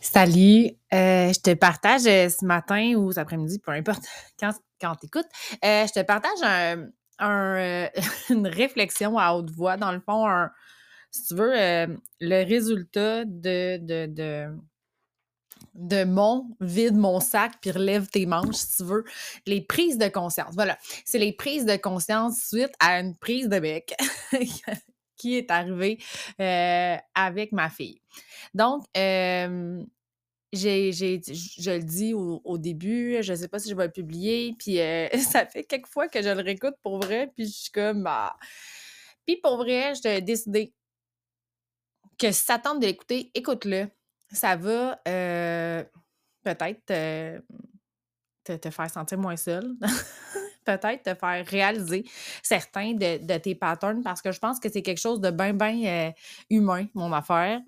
Salut, euh, je te partage euh, ce matin ou cet après-midi, peu importe quand, quand tu écoutes, euh, je te partage un, euh, une réflexion à haute voix. Dans le fond, un- si tu veux, le résultat de, de, de, de mon vide mon sac puis relève tes manches, si tu veux, les prises de conscience. Voilà, c'est les prises de conscience suite à une prise de bec qui est arrivée euh, avec ma fille. Donc, je le dis au, début, je sais pas si je vais le publier, puis ça fait quelques fois que je le réécoute pour vrai, puis je suis comme, bah. Puis pour vrai, j'ai décidé que si ça tente de l'écouter, écoute-le. Ça va peut-être te, te faire sentir moins seul. peut-être te faire réaliser certains de, tes patterns parce que je pense que c'est quelque chose de bien, bien humain, mon affaire.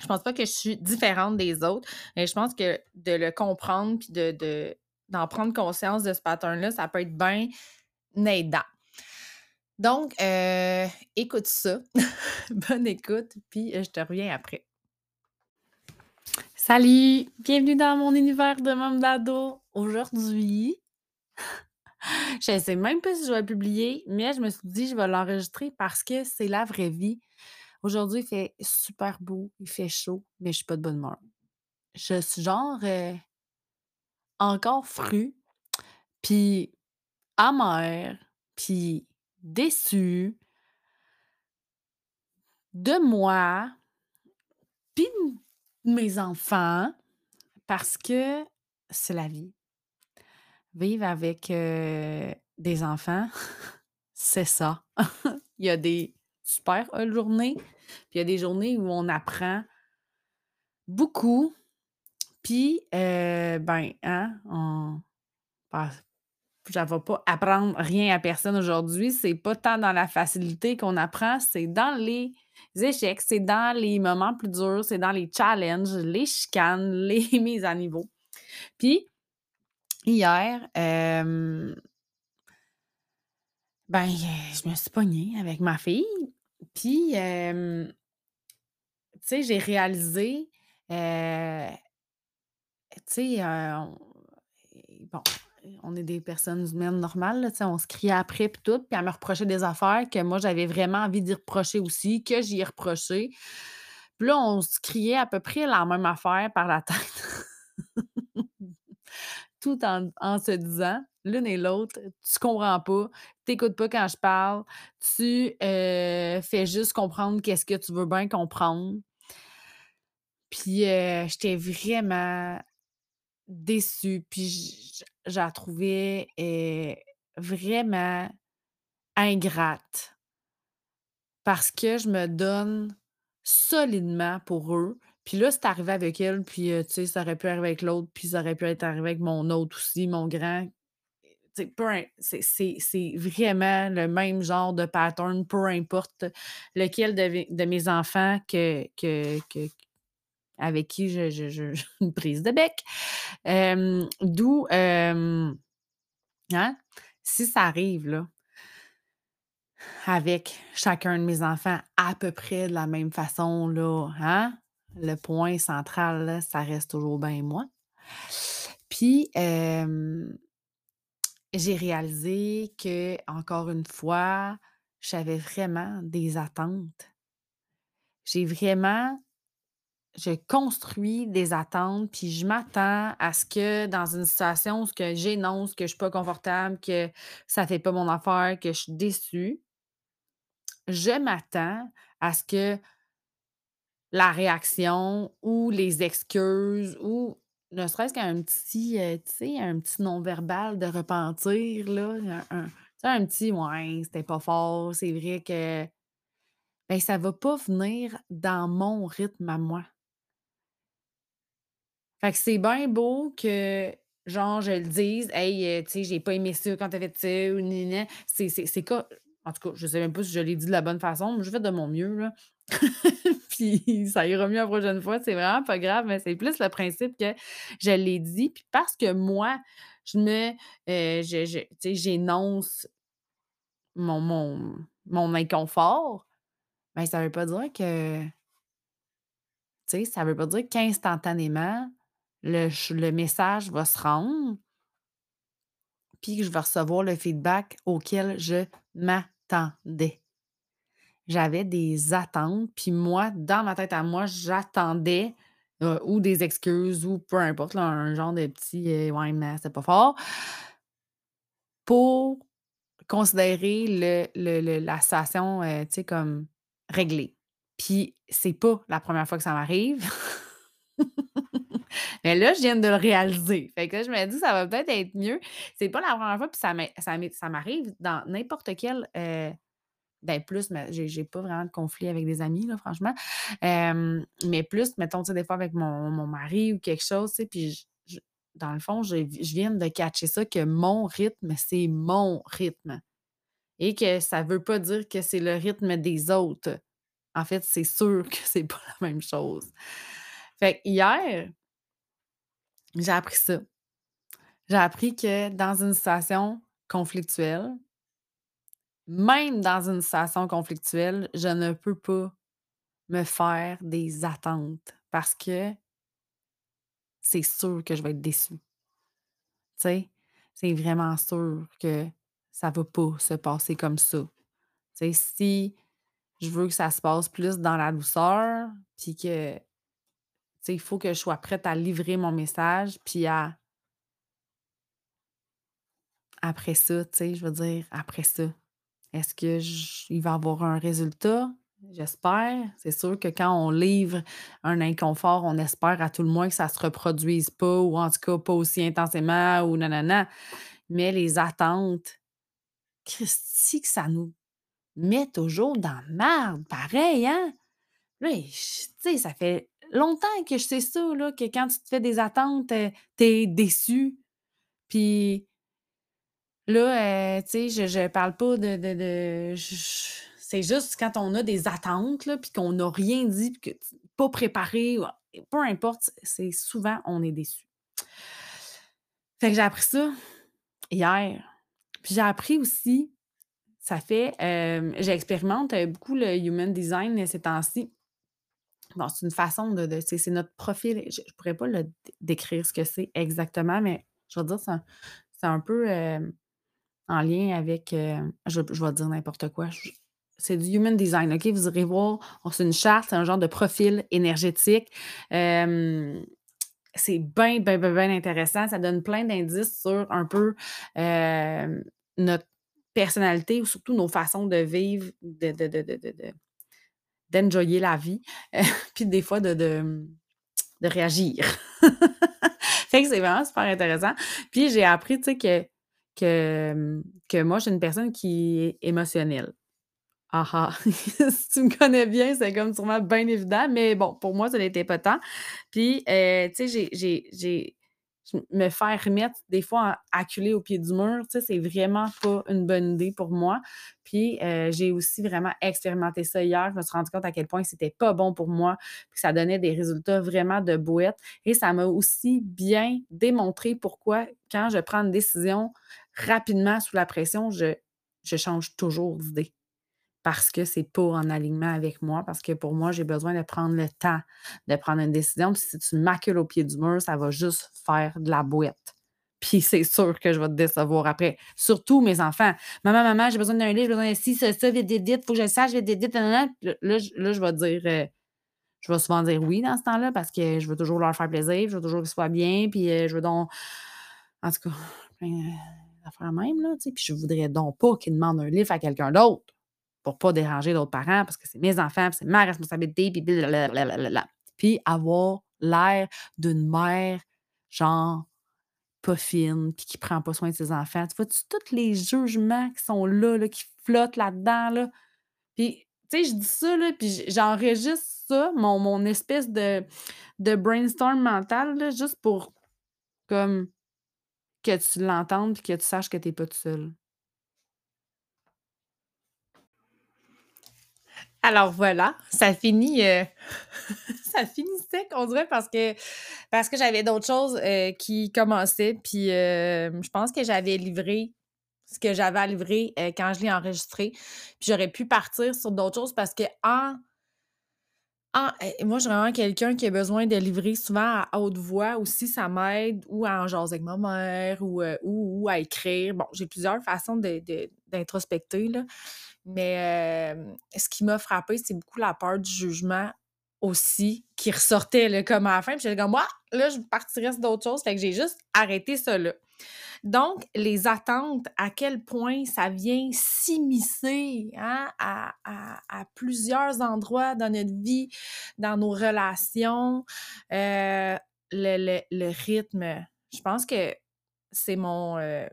Je pense pas que je suis différente des autres, mais je pense que de le comprendre puis de, de- d'en prendre conscience de ce pattern-là, ça peut être bien aidant. Donc, euh, écoute ça. Bonne écoute, puis euh, je te reviens après. Salut! Bienvenue dans mon univers de Mame d'ado. Aujourd'hui, je ne sais même pas si je vais publier, mais je me suis dit je vais l'enregistrer parce que c'est la vraie vie. Aujourd'hui, il fait super beau, il fait chaud, mais je suis pas de bonne humeur. Je suis genre euh, encore fru, puis amère, puis déçue de moi, puis de mes enfants, parce que c'est la vie. Vivre avec des enfants, c'est ça. il y a des super journées, puis il y a des journées où on apprend beaucoup, puis, ben, hein, on... je ne vais pas apprendre rien à personne aujourd'hui. C'est pas tant dans la facilité qu'on apprend, c'est dans les échecs, c'est dans les moments plus durs, c'est dans les challenges, les chicanes, les mises à niveau. Puis, hier, ben, je me suis pognée avec ma fille. Puis, tu sais, j'ai réalisé, tu sais, on- bon, on est des personnes humaines normales, sais, on se criait après puis tout, puis elle me reprochait des affaires que moi, j'avais vraiment envie d'y reprocher aussi, que j'y ai reproché. Puis là, on se criait à peu près la même affaire par la tête. Tout en, en se disant, l'une et l'autre, tu comprends pas, t'écoutes pas quand je parle, tu euh, fais juste comprendre qu'est-ce que tu veux bien comprendre. Puis euh, j'étais vraiment déçue, puis j- je la trouvais euh, vraiment ingrate parce que je me donne solidement pour eux. Puis là, c'est arrivé avec elle, puis euh, tu sais, ça aurait pu arriver avec l'autre, puis ça aurait pu être arrivé avec mon autre aussi, mon grand. C'est vraiment le même genre de pattern, peu importe lequel de, mes enfants que, que, que- avec qui je, je, je- une prise de bec. D'où, hein, si ça arrive, là, avec chacun de mes enfants à peu près de la même façon, là, hein, le point central, ça reste toujours bien moi. Puis, j'ai réalisé que, encore une fois, j'avais vraiment des attentes. J'ai vraiment je construis des attentes, puis je m'attends à ce que dans une situation où que j'énonce que je suis pas confortable, que ça fait pas mon affaire, que je suis déçue, je m'attends à ce que la réaction ou les excuses ou ne serait-ce qu'un petit, euh, un petit non-verbal de repentir, là, un, un- un petit ouais, c'était pas fort, c'est vrai que ben, ça va pas venir dans mon rythme à moi. Fait que c'est bien beau que, genre, je le dise: «Hey, heu, tu sais, j'ai pas aimé ça quand tu as fait ça» ou ni ni C'est c'est en tout cas, je sais même pas si je l'ai dit de la bonne façon, mais j'ai fait de mon mieux, là. Ça ira mieux la prochaine fois, c'est vraiment pas grave, mais c'est plus le principe que je l'ai dit, puis parce que moi, je me, sais, j'énonce mon mon mon inconfort, ben, ça veut pas dire que Tu sais, ça veut pas dire qu'instantanément, le le message va se rendre puis que je vais recevoir le feedback auquel je m'attendais. J'avais des attentes, puis moi, dans ma tête à moi, j'attendais, ou des excuses ou peu importe, un genre de petit, euh, «Ouais, mais c'est pas fort» pour considérer le le la situation, comme réglée. Puis c'est pas la première fois que ça m'arrive. Mais là, je viens de le réaliser. Fait que là, je me dis: «Ça va peut-être être mieux». C'est pas la première fois, puis ça m'arrive dans n'importe quel, euh, ben, plus, mais j'ai pas vraiment de conflit avec des amis, là, franchement. mais plus, mettons, tu sais, des fois avec mon mon mari ou quelque chose, tu sais, puis dans le fond, je viens de catcher ça, que mon rythme, c'est mon rythme et que ça veut pas dire que c'est le rythme des autres. En fait, c'est sûr que c'est pas la même chose. Fait hier j'ai appris ça. J'ai appris que dans une situation conflictuelle, même dans une situation conflictuelle, je ne peux pas me faire des attentes parce que c'est sûr que je vais être déçue. Tu sais, c'est vraiment sûr que ça va pas se passer comme ça. Tu sais, si je veux que ça se passe plus dans la douceur, puis que, tu sais, il faut que je sois prête à livrer mon message, puis à après ça, tu sais, je veux dire, après ça, est-ce qu'il va avoir un résultat? J'espère. C'est sûr que quand on livre un inconfort, on espère à tout le moins que ça ne se reproduise pas ou en tout cas pas aussi intensément ou nanana. Mais les attentes, Christy, que ça nous met toujours dans le marde, pareil, hein? Tu sais, ça fait longtemps que je sais ça, que quand tu te fais des attentes, euh, t'es déçu. Puis Là, euh, tu sais, je je parle pas de de c'est juste quand on a des attentes, là, puis qu'on n'a rien dit, puis que pas préparé, peu importe, c'est souvent on est déçu. Fait que j'ai appris ça hier. Puis j'ai appris aussi, ça fait, j'expérimente beaucoup le human design ces temps-ci. Bon, c'est une façon de, de c'est notre profil. Je, ne pourrais pas le décrire ce que c'est exactement, mais je veux dire, c'est un, peu en lien avec, euh, je, vais dire n'importe quoi. C'est du human design, OK? Vous irez voir, c'est une charte, c'est un genre de profil énergétique. c'est bien, bien, bien, bien intéressant. Ça donne plein d'indices sur un peu notre personnalité ou surtout nos façons de vivre, de, d'enjoyer la vie, puis des fois de, de, de réagir. fait que c'est vraiment super intéressant. Puis j'ai appris, tu sais, que que, que moi, je suis une personne qui est émotionnelle. Ah ah! si tu me connais bien, c'est comme sûrement bien évident, mais bon, pour moi, ça n'était pas tant. Puis, euh, tu sais, j'ai me faire remettre des fois acculé au pied du mur, tu sais, c'est vraiment pas une bonne idée pour moi. Puis euh, j'ai aussi vraiment expérimenté ça hier. Je me suis rendu compte à quel point c'était pas bon pour moi, puis ça donnait des résultats vraiment de bouette. Et ça m'a aussi bien démontré pourquoi, quand je prends une décision rapidement sous la pression, je, je change toujours d'idée parce que c'est pas en alignement avec moi, parce que pour moi, j'ai besoin de prendre le temps de prendre une décision. Puis si tu macules au pied du mur, ça va juste faire de la boîte. Puis c'est sûr que je vais te décevoir après. Surtout mes enfants. Maman, maman, j'ai besoin d'un livre, j'ai besoin de ci, ça, ça, vite, vite, vite, faut que je le sache, vite, vite, vite. Là, là, je vais dire, euh, je vais souvent dire oui dans ce temps-là parce que je veux toujours leur faire plaisir, je veux toujours qu'ils soient bien, puis euh, je veux donc, en tout cas, plein d'affaires même, là, puis je voudrais donc pas qu'ils demandent un livre à quelqu'un d'autre pour pas déranger d'autres parents parce que c'est mes enfants, c'est ma responsabilité, puis blablabla. Puis avoir l'air d'une mère, genre, pas fine, puis qui prend pas soin de ses enfants. Tu vois-tu tous les jugements qui sont là, là qui flottent là-dedans, là? Puis, tu sais, je dis ça, là, puis j'enregistre ça, mon, mon espèce de, de brainstorm mental, là, juste pour, comme, que tu l'entendes puis que tu saches que t'es pas tout seul. Alors voilà, ça finit, euh, ça finissait on dirait parce que parce que j'avais d'autres choses, euh, qui commençaient puis, euh, je pense que j'avais livré ce que j'avais à livrer, quand je l'ai enregistré. Puis j'aurais pu partir sur d'autres choses parce que en Ah, eh, moi, je suis vraiment quelqu'un qui a besoin de livrer souvent à haute voix aussi, ça m'aide, ou à en jaser avec ma mère, ou, euh, ou, à écrire. Bon, j'ai plusieurs façons de, d'introspecter. Mais euh, ce qui m'a frappé, c'est beaucoup la peur du jugement aussi, qui ressortait comme à la fin. Puis j'étais comme, moi, là, je partirais sur d'autres choses. Fait que j'ai juste arrêté ça là. Donc, les attentes, à quel point ça vient s'immiscer hein, à, plusieurs endroits dans notre vie, dans nos relations, euh, le rythme. Je pense que c'est mon euh,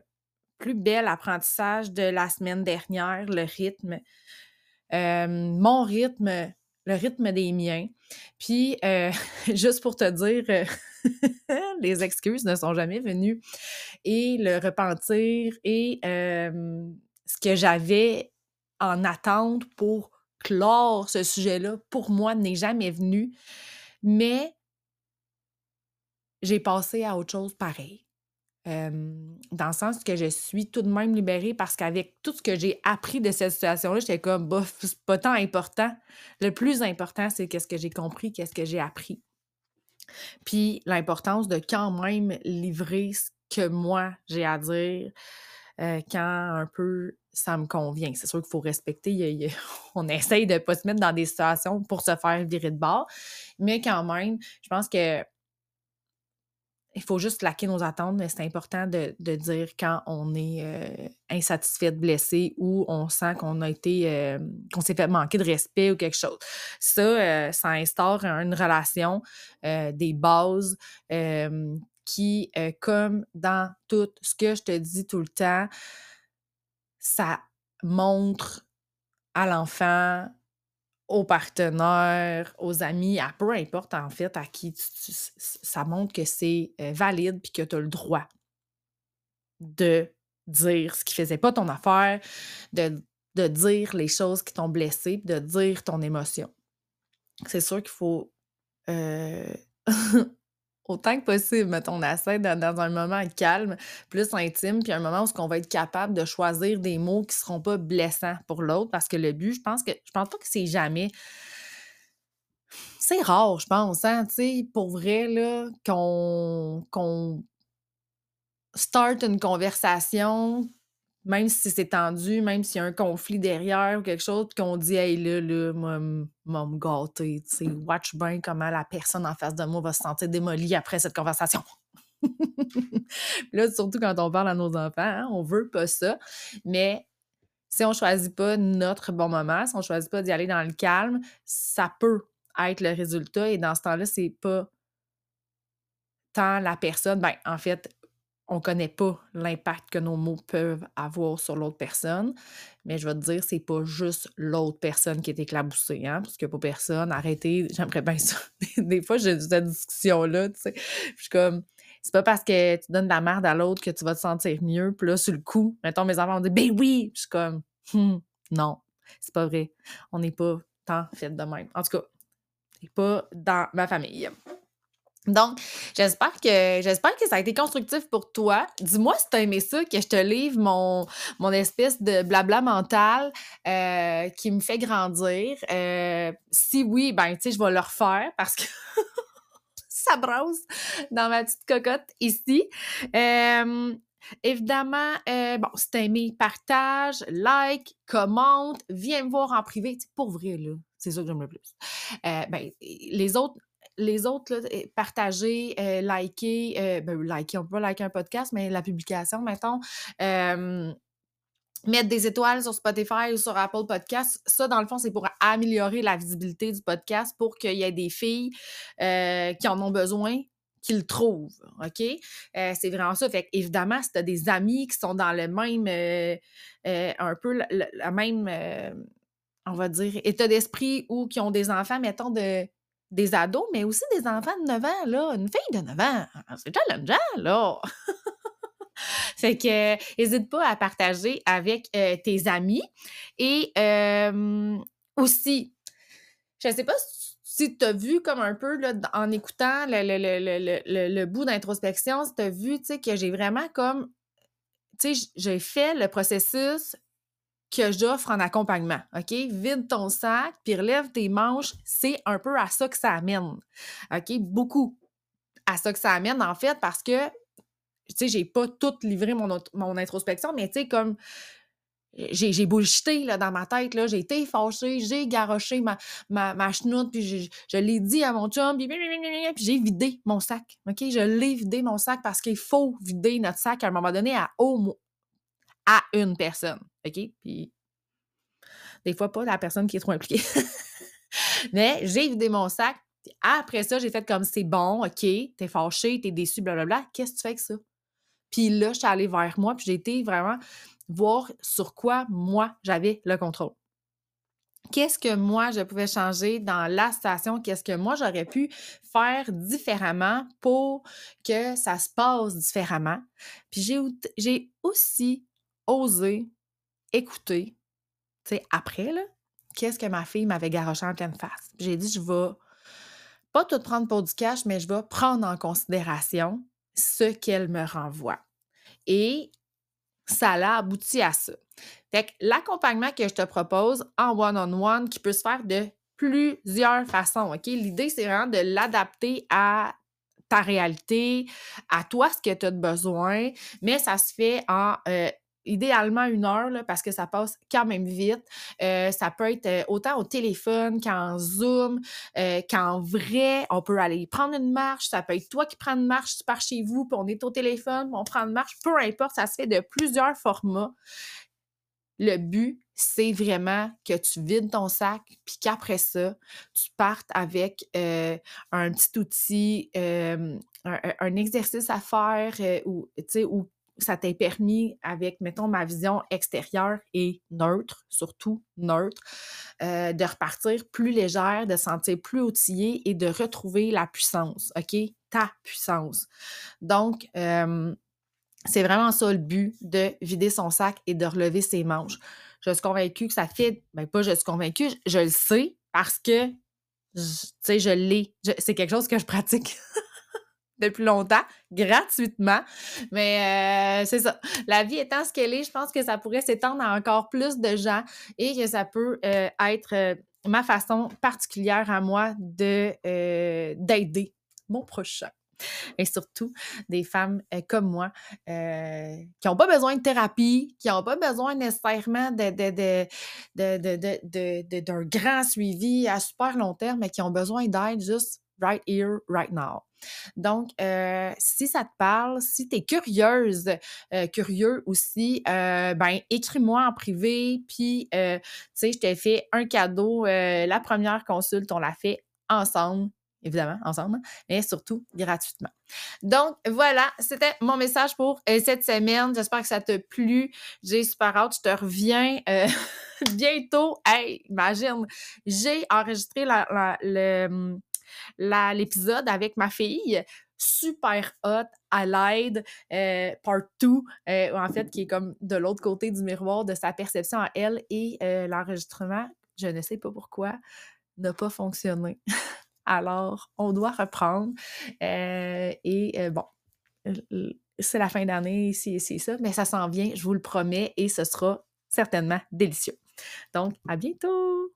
plus bel apprentissage de la semaine dernière, le rythme. Euh, mon rythme, le rythme des miens. Puis, euh, juste pour te dire, euh, les excuses ne sont jamais venues et le repentir et euh, ce que j'avais en attente pour clore ce sujet-là, pour moi, n'est jamais venu. Mais j'ai passé à autre chose pareil. Euh, dans le sens que je suis tout de même libérée parce qu'avec tout ce que j'ai appris de cette situation-là, j'étais comme, bof, c'est pas tant important. Le plus important, c'est qu'est-ce que j'ai compris, qu'est-ce que j'ai appris. Puis l'importance de quand même livrer ce que moi j'ai à dire euh, quand un peu ça me convient. C'est sûr qu'il faut respecter. on essaye de ne pas se mettre dans des situations pour se faire virer de bord. Mais quand même, je pense que il faut juste laquer nos attentes, mais c'est important de, de dire quand on est euh, insatisfait, blessé ou on sent qu'on a été, euh, qu'on s'est fait manquer de respect ou quelque chose. Ça, euh, ça instaure une relation, euh, des bases qui, comme dans tout ce que je te dis tout le temps, ça montre à l'enfant aux partenaires, aux amis, à peu importe en fait à qui ça montre que c'est euh, valide puis que tu as le droit de dire ce qui faisait pas ton affaire, de, de dire les choses qui t'ont blessé, de dire ton émotion. C'est sûr qu'il faut euh, autant que possible, mettons, on essaie dans, un moment calme, plus intime, puis un moment où on va être capable de choisir des mots qui seront pas blessants pour l'autre, parce que le but, je pense que je pense pas que c'est jamais c'est rare, je pense, hein, tu sais, pour vrai, là, qu'on qu'on start une conversation, même si c'est tendu, même s'il y a un conflit derrière ou quelque chose, puis qu'on dit, hey, là, là, moi, moi, me gâter, tu sais, watch bien comment la personne en face de moi va se sentir démolie après cette conversation. Là, surtout quand on parle à nos enfants, hein, on veut pas ça. Mais si on choisit pas notre bon moment, si on choisit pas d'y aller dans le calme, ça peut être le résultat. Et dans ce temps-là, c'est pas tant la personne. Ben, en fait, on connaît pas l'impact que nos mots peuvent avoir sur l'autre personne. Mais je vais te dire, c'est pas juste l'autre personne qui est éclaboussée, hein, parce que pour personne, arrêtez, j'aimerais bien ça. Des fois, j'ai cette discussion-là, tu sais. Je suis comme, c'est pas parce que tu donnes de la merde à l'autre que tu vas te sentir mieux. Puis là, sur le coup, mettons, mes enfants ont dit, ben oui! Je suis comme, Hum, non, c'est pas vrai. On n'est pas tant fait de même. En tout cas, c'est pas dans ma famille. Donc, j'espère que j'espère que ça a été constructif pour toi. Dis-moi si tu as aimé ça, que je te livre mon, mon espèce de blabla mental euh, qui me fait grandir. Euh, si oui, ben tu sais, je vais le refaire parce que ça brosse dans ma petite cocotte ici. Euh, évidemment, bon, si t'as aimé, partage, like, commente, viens me voir en privé. Tu sais, pour vrai, là, c'est ça que j'aime le plus. Ben, les autres, les autres, là, partager, euh, liker, euh, ben, liker, on peut pas liker un podcast, mais la publication, mettons, mettre des étoiles sur Spotify ou sur Apple Podcast, ça, dans le fond, c'est pour améliorer la visibilité du podcast pour qu'il y ait des filles euh, qui en ont besoin qui le trouvent, OK? C'est vraiment ça. Fait évidemment, si tu as des amis qui sont dans le même, un peu la, la- même, on va dire, état d'esprit ou qui ont des enfants, mettons, de, des ados, mais aussi des enfants de 9 ans, là. Une fille de 9 ans, c'est challengeant, là. Fait que, n'hésite pas à partager avec euh, tes amis. Et aussi, je ne sais pas si tu as vu comme un peu là, en écoutant le bout d'introspection, si tu as vu que j'ai vraiment comme, tu sais, j'ai fait le processus que j'offre en accompagnement, OK? Vide ton sac, puis relève tes manches, c'est un peu à ça que ça amène, OK? Beaucoup à ça que ça amène, en fait, parce que, tu sais, j'ai pas tout livré mon, mon introspection, mais tu sais, comme j'ai, j'ai là, dans ma tête, j'ai été fâchée, j'ai garoché ma, ma, ma chenoute, puis je l'ai dit à mon chum, puis, puis j'ai vidé mon sac, OK? Je l'ai vidé mon sac parce qu'il faut vider notre sac à un moment donné à au, à une personne. OK? Puis des fois, pas la personne qui est trop impliquée. Mais j'ai vidé mon sac. Après ça, j'ai fait comme c'est bon, OK, t'es fâché, t'es déçu, blablabla. Qu'est-ce que tu fais avec ça? Puis là, je suis allée vers moi, puis j'ai été vraiment voir sur quoi moi j'avais le contrôle. Qu'est-ce que moi je pouvais changer dans la station? Qu'est-ce que moi j'aurais pu faire différemment pour que ça se passe différemment? Puis j'ai aussi oser écouter, tu sais, après, là, qu'est-ce que ma fille m'avait garoché en pleine face. J'ai dit, je vais pas tout prendre pour du cash, mais je vais prendre en considération ce qu'elle me renvoie. Et ça l'a abouti à ça. Fait que l'accompagnement que je te propose en one-on-one, qui peut se faire de plusieurs façons, OK? L'idée, c'est vraiment de l'adapter à ta réalité, à toi, ce que tu as besoin, mais ça se fait en euh, idéalement une heure, parce que ça passe quand même vite. Euh, ça peut être euh, autant au téléphone qu'en Zoom, euh, qu'en vrai. On peut aller prendre une marche. Ça peut être toi qui prends une marche, tu pars chez vous, puis on est au téléphone, on prend une marche. Peu importe, ça se fait de plusieurs formats. Le but, c'est vraiment que tu vides ton sac, puis qu'après ça, tu partes avec un petit outil, un, exercice à faire ou, ou ça t'a permis, avec, mettons, ma vision extérieure et neutre, surtout neutre, euh, de repartir plus légère, de sentir plus outillée et de retrouver la puissance, OK? Ta puissance. Donc, c'est vraiment ça le but de vider son sac et de relever ses manches. Je suis convaincue que ça fait, ben pas je suis convaincue, je le sais parce que, tu sais, je l'ai. C'est quelque chose que je pratique. depuis longtemps, gratuitement. Mais euh, c'est ça. La vie étant ce qu'elle est, je pense que ça pourrait s'étendre à encore plus de gens et que ça peut euh, être euh, ma façon particulière à moi de d'aider mon prochain. Et surtout des femmes comme moi qui n'ont pas besoin de thérapie, qui n'ont pas besoin nécessairement de, de, d'un grand suivi à super long terme, mais qui ont besoin d'aide juste right here, right now. Donc, euh, si ça te parle, si tu es curieuse, euh, curieux aussi, euh, ben écris-moi en privé, puis, tu sais, je t'ai fait un cadeau. la première consulte, on l'a fait ensemble évidemment, ensemble, mais surtout gratuitement. Donc, voilà, c'était mon message pour cette semaine. J'espère que ça t'a plu. J'ai super hâte. Je te reviens bientôt. Hey, imagine, j'ai enregistré la, le, l'épisode avec ma fille super hot à l'aide, euh, part 2, euh, en fait, qui est comme de l'autre côté du miroir de sa perception à elle et euh, l'enregistrement, je ne sais pas pourquoi, n'a pas fonctionné. Alors, on doit reprendre. et bon, c'est la fin d'année, c'est ça, mais ça s'en vient, je vous le promets, et ce sera certainement délicieux. Donc, à bientôt!